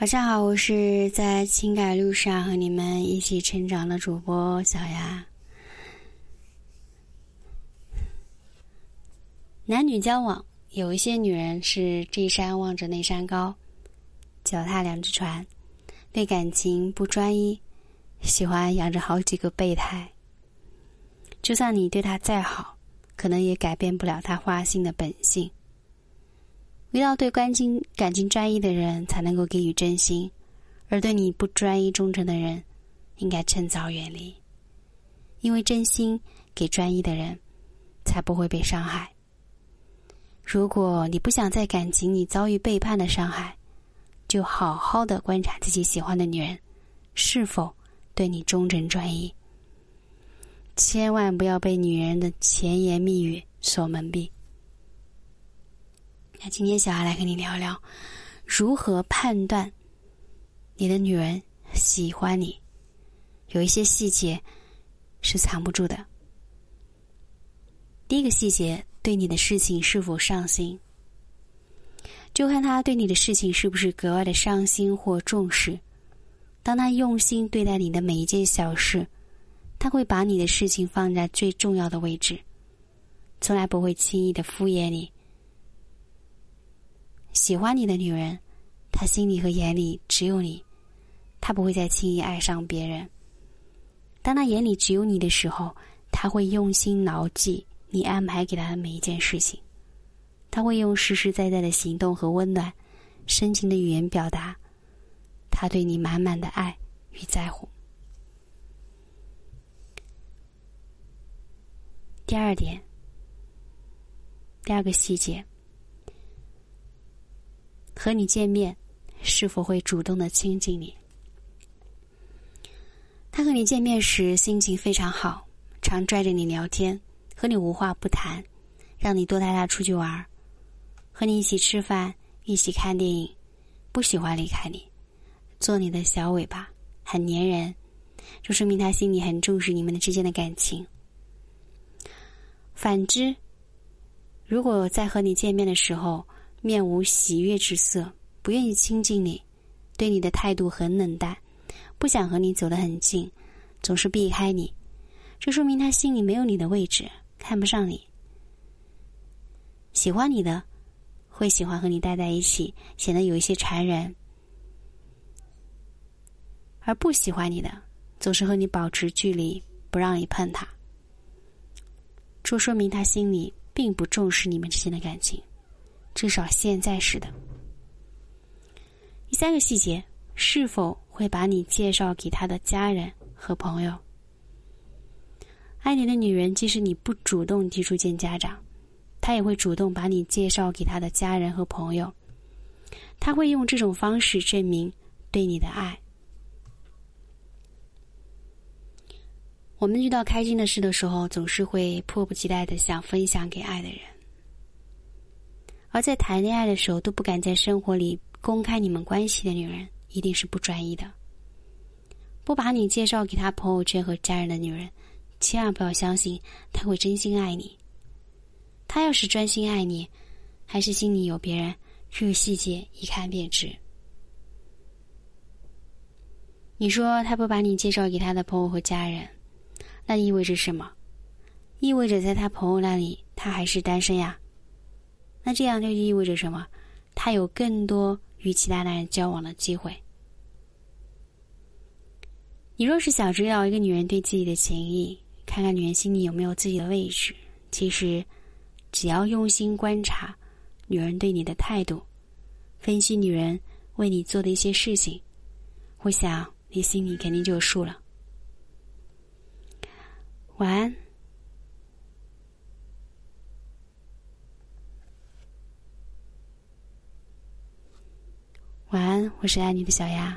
晚上好，我是在情感路上和你们一起成长的主播小丫。男女交往，有一些女人是这山望着那山高，脚踏两只船，对感情不专一，喜欢养着好几个备胎。就算你对他再好，可能也改变不了他花心的本性。遇到对感情感情专一的人，才能够给予真心；而对你不专一忠诚的人，应该趁早远离。因为真心给专一的人，才不会被伤害。如果你不想在感情里遭遇背叛的伤害，就好好的观察自己喜欢的女人，是否对你忠诚专一。千万不要被女人的甜言蜜语所蒙蔽。那今天小孩来跟你聊聊，如何判断你的女人喜欢你？有一些细节是藏不住的。第一个细节，对你的事情是否上心，就看他对你的事情是不是格外的上心或重视。当他用心对待你的每一件小事，他会把你的事情放在最重要的位置，从来不会轻易的敷衍你。喜欢你的女人，她心里和眼里只有你，她不会再轻易爱上别人。当她眼里只有你的时候，她会用心牢记你安排给她的每一件事情，她会用实实在在的行动和温暖、深情的语言表达，她对你满满的爱与在乎。第二点，第二个细节。和你见面，是否会主动的亲近你？他和你见面时心情非常好，常拽着你聊天，和你无话不谈，让你多带他出去玩，和你一起吃饭，一起看电影，不喜欢离开你，做你的小尾巴，很粘人，就说明他心里很重视你们之间的感情。反之，如果在和你见面的时候，面无喜悦之色，不愿意亲近你，对你的态度很冷淡，不想和你走得很近，总是避开你，这说明他心里没有你的位置，看不上你。喜欢你的，会喜欢和你待在一起，显得有一些缠人；而不喜欢你的，总是和你保持距离，不让你碰他，这说明他心里并不重视你们之间的感情。至少现在是的。第三个细节，是否会把你介绍给他的家人和朋友？爱你的女人，即使你不主动提出见家长，她也会主动把你介绍给她的家人和朋友。她会用这种方式证明对你的爱。我们遇到开心的事的时候，总是会迫不及待的想分享给爱的人。而在谈恋爱的时候都不敢在生活里公开你们关系的女人，一定是不专一的。不把你介绍给他朋友圈和家人的女人，千万不要相信他会真心爱你。他要是专心爱你，还是心里有别人，这个细节一看便知。你说他不把你介绍给他的朋友和家人，那意味着什么？意味着在他朋友那里，他还是单身呀。那这样就意味着什么？他有更多与其他男人交往的机会。你若是想知道一个女人对自己的情谊，看看女人心里有没有自己的位置，其实只要用心观察女人对你的态度，分析女人为你做的一些事情，我想你心里肯定就有数了。晚安。晚安，我是爱你的小丫。